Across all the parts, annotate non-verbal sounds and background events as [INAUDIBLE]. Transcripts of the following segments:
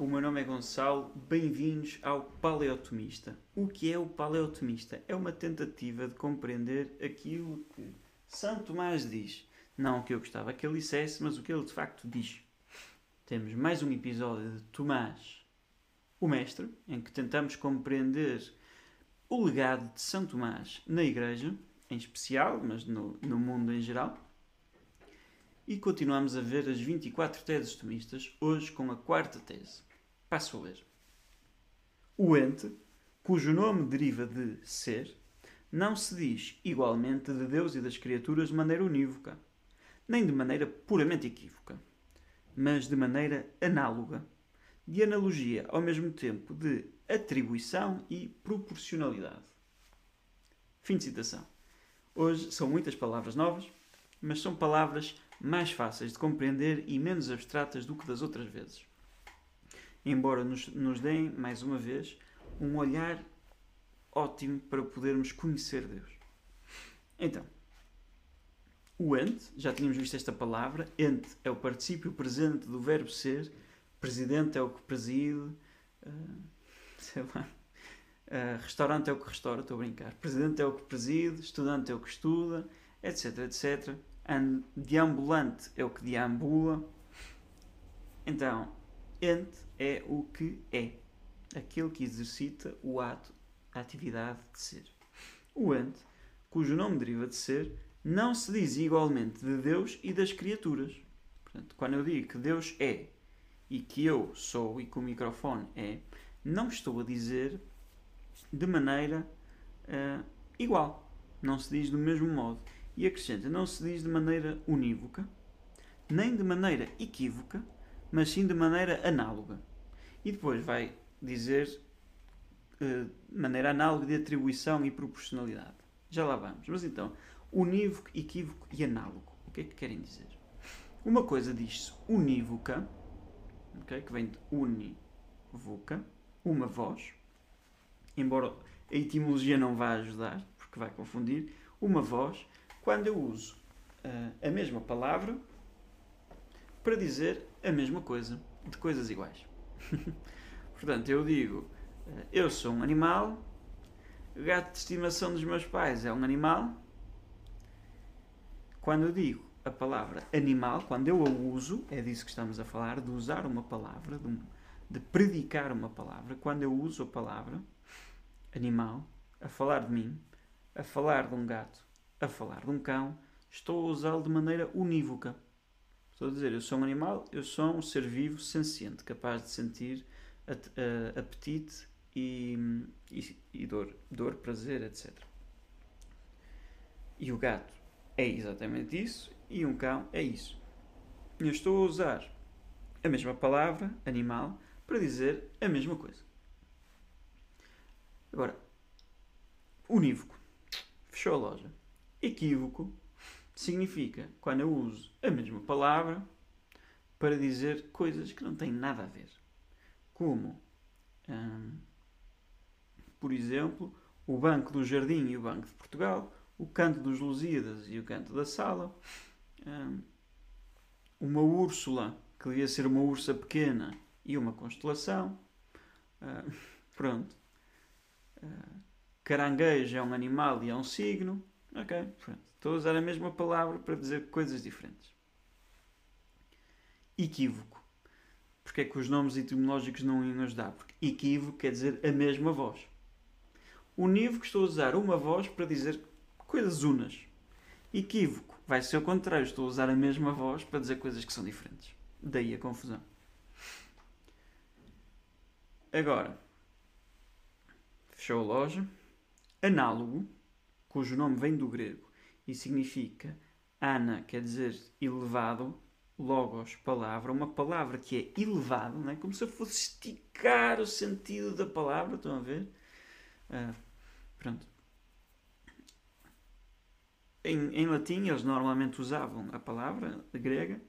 o meu nome é Gonçalo, bem-vindos ao Paleotomista. O que é o Paleotomista? É uma tentativa de compreender aquilo que São Tomás diz. Não o que eu gostava que ele dissesse, mas o que ele de facto diz. Temos mais um episódio de Tomás, o Mestre, em que tentamos compreender o legado de São Tomás na Igreja, em especial, mas no, no mundo em geral. E continuamos a ver as 24 teses tomistas, hoje com a quarta tese. Passo a ler. O ente, cujo nome deriva de ser, não se diz igualmente de Deus e das criaturas de maneira unívoca, nem de maneira puramente equívoca, mas de maneira análoga, de analogia ao mesmo tempo de atribuição e proporcionalidade. Fim de citação. Hoje são muitas palavras novas, mas são palavras mais fáceis de compreender e menos abstratas do que das outras vezes. Embora nos, nos deem, mais uma vez, um olhar ótimo para podermos conhecer Deus. Então, o ente, já tínhamos visto esta palavra, ente é o particípio presente do verbo ser, presidente é o que preside, uh, sei lá, uh, restaurante é o que restaura, estou a brincar, presidente é o que preside, estudante é o que estuda, etc, etc deambulante é o que deambula. Então, ente é o que é, aquele que exercita o ato, a atividade de ser. O ente, cujo nome deriva de ser, não se diz igualmente de Deus e das criaturas. Portanto, quando eu digo que Deus é e que eu sou e que o microfone é, não estou a dizer de maneira uh, igual. Não se diz do mesmo modo. E acrescenta: não se diz de maneira unívoca, nem de maneira equívoca, mas sim de maneira análoga. E depois vai dizer uh, maneira análoga de atribuição e proporcionalidade. Já lá vamos. Mas então, unívoco, equívoco e análogo. O que é que querem dizer? Uma coisa diz-se unívoca, okay, que vem de univoca, uma voz, embora a etimologia não vá ajudar, porque vai confundir, uma voz quando eu uso uh, a mesma palavra para dizer a mesma coisa, de coisas iguais. [LAUGHS] Portanto, eu digo, uh, eu sou um animal, o gato de estimação dos meus pais é um animal. Quando eu digo a palavra animal, quando eu a uso, é disso que estamos a falar, de usar uma palavra, de, um, de predicar uma palavra, quando eu uso a palavra animal, a falar de mim, a falar de um gato, a falar de um cão, estou a usá-lo de maneira unívoca. Estou a dizer, eu sou um animal, eu sou um ser vivo senciente, capaz de sentir apetite e, e, e dor, dor, prazer, etc. E o gato é exatamente isso, e um cão é isso. Eu estou a usar a mesma palavra, animal, para dizer a mesma coisa. Agora, unívoco. Fechou a loja. Equívoco significa quando eu uso a mesma palavra para dizer coisas que não têm nada a ver. Como, hum, por exemplo, o Banco do Jardim e o Banco de Portugal, o Canto dos Lusíadas e o Canto da Sala, hum, uma Úrsula, que devia ser uma ursa pequena e uma constelação. Hum, [LAUGHS] pronto. Hum, caranguejo é um animal e é um signo. Ok, pronto. Estou a usar a mesma palavra para dizer coisas diferentes. Equívoco. Porque é que os nomes etimológicos não iam ajudar? Porque equívoco quer dizer a mesma voz. Unívoco estou a usar uma voz para dizer coisas unas. Equívoco vai ser o contrário. Estou a usar a mesma voz para dizer coisas que são diferentes. Daí a confusão. Agora, fechou a loja. Análogo cujo nome vem do grego e significa ana, quer dizer elevado, logos, palavra, uma palavra que é elevado, não é? como se eu fosse esticar o sentido da palavra, estão a ver? Uh, pronto. Em, em, latim, eles normalmente usavam a palavra grega,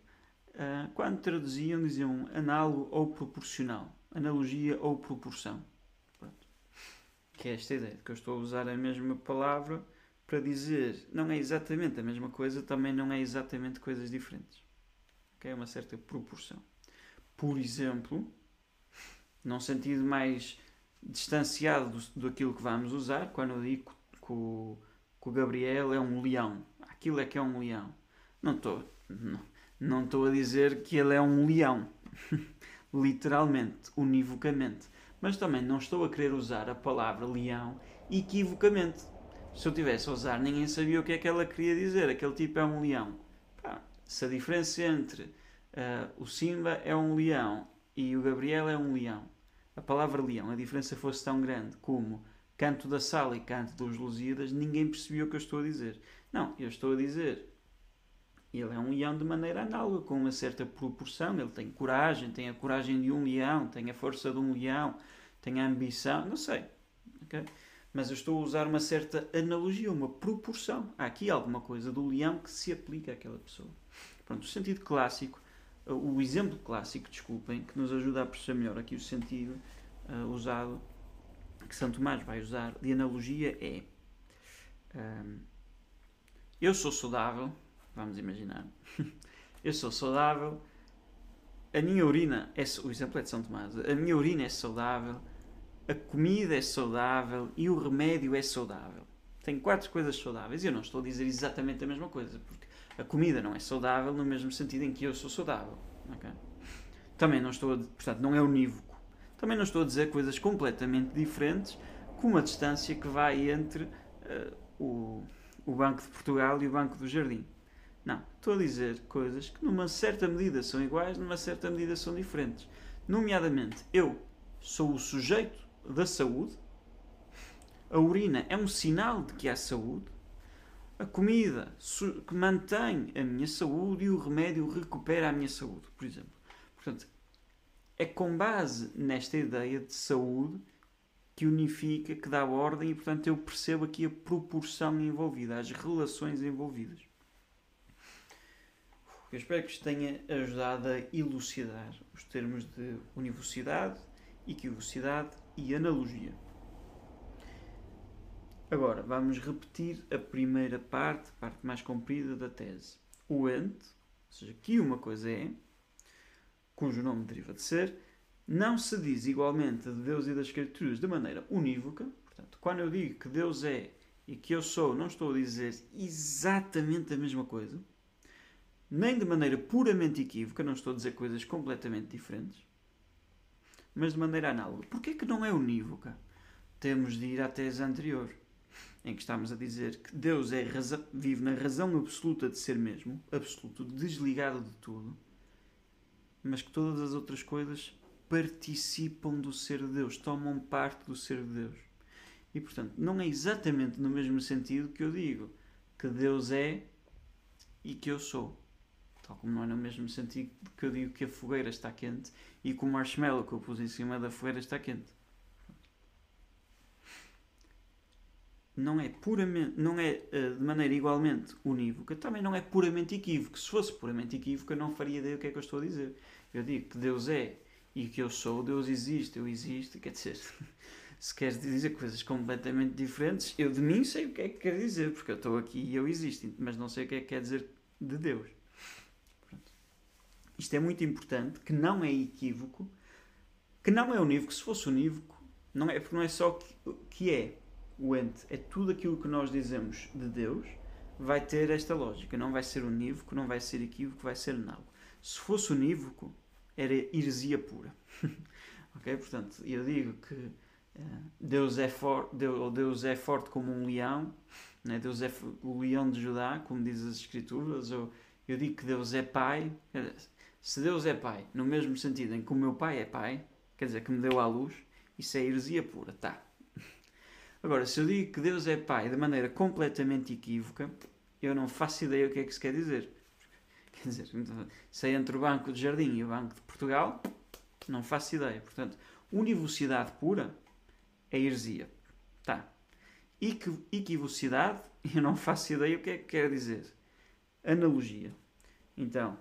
uh, quando traduziam, diziam análogo ou proporcional, analogia ou proporção que é esta ideia de que eu estou a usar a mesma palavra para dizer não é exatamente a mesma coisa, também não é exatamente coisas diferentes. Okay? É uma certa proporção. Por exemplo, num sentido mais distanciado do, daquilo que vamos usar, quando eu digo que o, Gabriel é um leão. Aquilo é que é um leão. Não estou não, não a dizer que ele é um leão, [LAUGHS] literalmente, univocamente. Mas também não estou a querer usar a palavra leão equivocamente. Se eu tivesse a usar, ninguém sabia o que é que ela queria dizer. Aquele tipo é um leão. Pá, se a diferença entre uh, o Simba é um leão e o Gabriel é um leão, a palavra leão, a diferença fosse tão grande como canto da sala e canto dos Lusíadas, ninguém percebia o que eu estou a dizer. Não, eu estou a dizer ele é um leão de maneira análoga, com uma certa proporção. Ele tem coragem, tem a coragem de um leão, tem a força de um leão, tem a ambição, não sei. Okay? Mas eu estou a usar uma certa analogia, uma proporção. Há aqui alguma coisa do leão que se aplica àquela pessoa. Pronto, o sentido clássico, o exemplo clássico, desculpem, que nos ajuda a perceber melhor aqui o sentido uh, usado, que Santo Tomás vai usar de analogia é: um, Eu sou saudável vamos imaginar. [LAUGHS] eu sou saudável, a minha urina é. O exemplo é de São Tomás. A minha urina é saudável, a comida é saudável e o remédio é saudável. Tenho quatro coisas saudáveis e eu não estou a dizer exatamente a mesma coisa, porque a comida não é saudável no mesmo sentido em que eu sou saudável. Okay? Também não estou a, portanto, não é unívoco. Também não estou a dizer coisas completamente diferentes com uma distância que vai entre uh, o, o Banco de Portugal e o Banco do Jardim. Não, estou a dizer coisas que numa certa medida são iguais, numa certa medida são diferentes. Nomeadamente, eu sou o sujeito da saúde, a urina é um sinal de que há saúde, a comida que mantém a minha saúde e o remédio recupera a minha saúde, por exemplo. Portanto, é com base nesta ideia de saúde que unifica, que dá ordem e, portanto, eu percebo aqui a proporção envolvida, as relações envolvidas. Eu espero que isto tenha ajudado a elucidar os termos de univocidade, equivocidade e analogia. Agora, vamos repetir a primeira parte, a parte mais comprida da tese. O ente, ou seja, que uma coisa é, cujo nome deriva de ser, não se diz igualmente de Deus e das Escrituras de maneira unívoca. Portanto, quando eu digo que Deus é e que eu sou, não estou a dizer exatamente a mesma coisa nem de maneira puramente equívoca, não estou a dizer coisas completamente diferentes, mas de maneira análoga. Porquê que não é unívoca? Temos de ir à tese anterior, em que estamos a dizer que Deus é vive na razão absoluta de ser mesmo, absoluto, desligado de tudo, mas que todas as outras coisas participam do ser de Deus, tomam parte do ser de Deus. E portanto, não é exatamente no mesmo sentido que eu digo que Deus é e que eu sou. Tal como não é no mesmo sentido que eu digo que a fogueira está quente e que o marshmallow que eu pus em cima da fogueira está quente. Não é puramente, não é uh, de maneira igualmente unívoca, também não é puramente equívoco. Se fosse puramente equívoco, eu não faria ideia o que é que eu estou a dizer. Eu digo que Deus é e que eu sou, Deus existe, eu existo, quer dizer, [LAUGHS] se queres dizer coisas completamente diferentes, eu de mim sei o que é que quer dizer, porque eu estou aqui e eu existo, mas não sei o que é que quer dizer de Deus. Isto é muito importante, que não é equívoco, que não é unívoco. Se fosse unívoco, não é, porque não é só que, que é o ente, é tudo aquilo que nós dizemos de Deus vai ter esta lógica. Não vai ser unívoco, não vai ser equívoco, vai ser análogo. Se fosse unívoco, era heresia pura. [LAUGHS] ok? Portanto, eu digo que uh, Deus, é for, Deus, Deus é forte como um leão, né? Deus é o leão de Judá, como diz as Escrituras, ou eu digo que Deus é Pai. Se Deus é pai, no mesmo sentido em que o meu pai é pai, quer dizer, que me deu à luz, isso é heresia pura, tá. [LAUGHS] Agora, se eu digo que Deus é pai de maneira completamente equívoca, eu não faço ideia o que é que isso quer dizer. [LAUGHS] Quer dizer, se é entre o Banco de Jardim e o Banco de Portugal, não faço ideia. Portanto, univocidade pura é heresia. Tá. Equivocidade, [LAUGHS] eu não faço ideia o que é que quer dizer. Analogia. Então,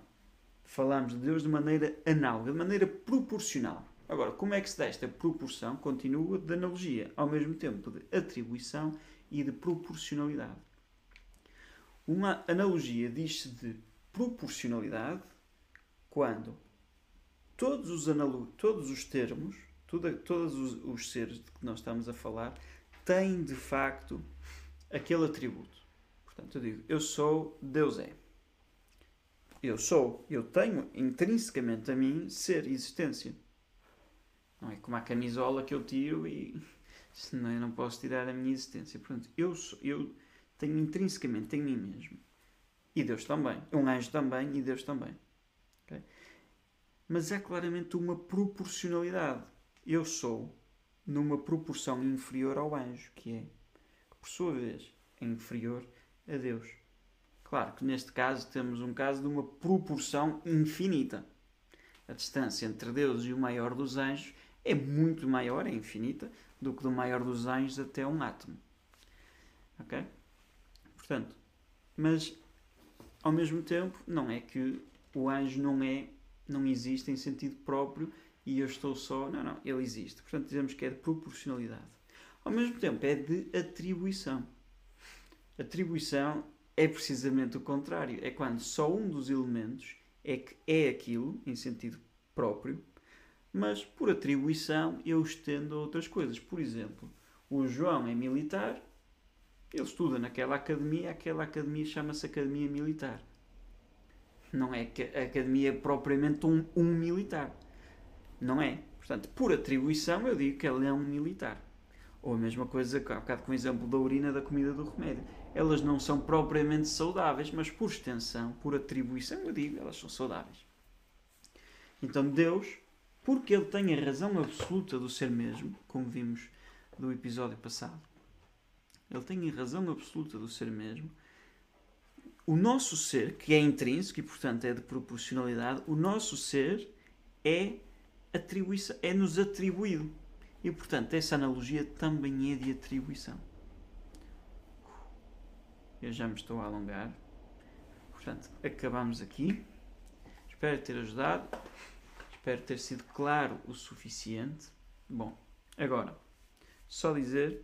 falamos de Deus de maneira análoga, de maneira proporcional. Agora, como é que se dá esta proporção? Continua de analogia, ao mesmo tempo de atribuição e de proporcionalidade. Uma analogia diz-se de proporcionalidade quando todos os, todos os termos, Tudo, todos os, os seres de que nós estamos a falar têm de facto aquele atributo. Portanto, eu digo, eu sou, Deus é. Eu sou, eu tenho intrinsecamente a mim ser existência. Não é como a camisola que eu tiro e [LAUGHS] senão eu não posso tirar a minha existência. Portanto, eu, sou, eu tenho intrinsecamente em mim mesmo. E Deus também. Um anjo também e Deus também. Okay? Mas há claramente uma proporcionalidade. Eu sou numa proporção inferior ao anjo, que é, por sua vez, é inferior a Deus. Claro que neste caso temos um caso de uma proporção infinita. A distância entre Deus e o maior dos anjos é muito maior, é infinita, do que do maior dos anjos até um átomo. Ok? Portanto, mas ao mesmo tempo, não é que o anjo não é, não existe em sentido próprio e eu estou só. Não, não, ele existe. Portanto, dizemos que é de proporcionalidade. Ao mesmo tempo, é de atribuição. Atribuição é precisamente o contrário. É quando só um dos elementos é que é aquilo, em sentido próprio, mas por atribuição eu estendo a outras coisas. Por exemplo, o João é militar, ele estuda naquela academia, aquela academia chama-se Academia Militar. Não é a academia é propriamente um, um militar. Não é. Portanto, por atribuição, eu digo que ele é um militar. Ou a mesma coisa, há bocado com o exemplo da urina da comida do remédio. Elas não são propriamente saudáveis, mas por extensão, por atribuição, eu digo, elas são saudáveis. Então Deus, porque Ele tem a razão absoluta do ser mesmo, como vimos do episódio passado, Ele tem a razão absoluta do ser mesmo, o nosso ser, que é intrínseco e portanto é de proporcionalidade, o nosso ser é atribuição, é-nos atribuído. E portanto, essa analogia também é de atribuição. Eu já me estou a alongar. Portanto, acabamos aqui. Espero ter ajudado. Espero ter sido claro o suficiente. Bom, agora, só dizer,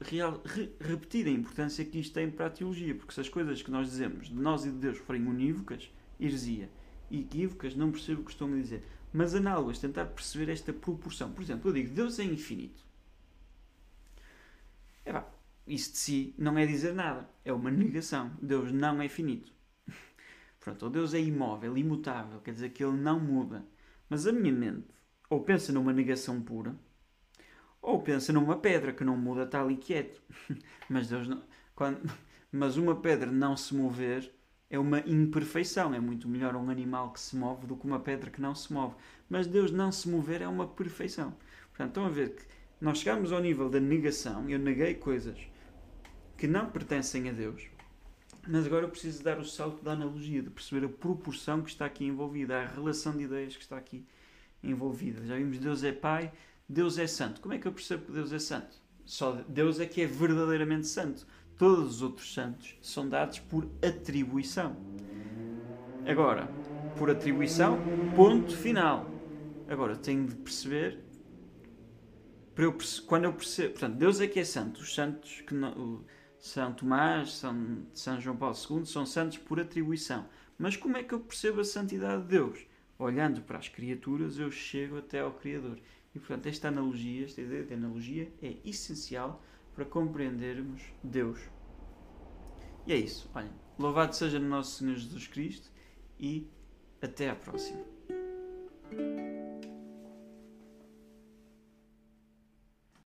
real, re, repetir a importância que isto tem para a teologia, porque se as coisas que nós dizemos de nós e de Deus forem unívocas, heresia, e equívocas, não percebo o que estou a dizer mas análogas, tentar perceber esta proporção. Por exemplo, eu digo Deus é infinito. É pá, isso de si não é dizer nada, é uma negação. Deus não é finito. [LAUGHS] Pronto, ou Deus é imóvel, imutável, quer dizer que ele não muda. Mas a minha mente ou pensa numa negação pura, ou pensa numa pedra que não muda, está ali quieto. [LAUGHS] Mas Deus não. Quando, [LAUGHS] mas uma pedra não se mover é uma imperfeição. É muito melhor um animal que se move do que uma pedra que não se move. Mas Deus não se mover é uma perfeição. Portanto, estão a ver que nós chegamos ao nível da negação. Eu neguei coisas que não pertencem a Deus. Mas agora eu preciso dar o salto da analogia, de perceber a proporção que está aqui envolvida, a relação de ideias que está aqui envolvida. Já vimos Deus é Pai, Deus é Santo. Como é que eu percebo que Deus é Santo? Só Deus é que é verdadeiramente santo todos os outros santos são dados por atribuição. Agora, por atribuição, ponto final. Agora, tenho de perceber, eu quando eu percebo, portanto, Deus é que é santo. Os santos que não, São Tomás, São, São João Paulo II são santos por atribuição. Mas como é que eu percebo a santidade de Deus? Olhando para as criaturas, eu chego até ao Criador. E, portanto, esta analogia, esta ideia de analogia é essencial para compreendermos Deus. E é isso. Olhem, louvado seja o nosso Senhor Jesus Cristo e até à próxima.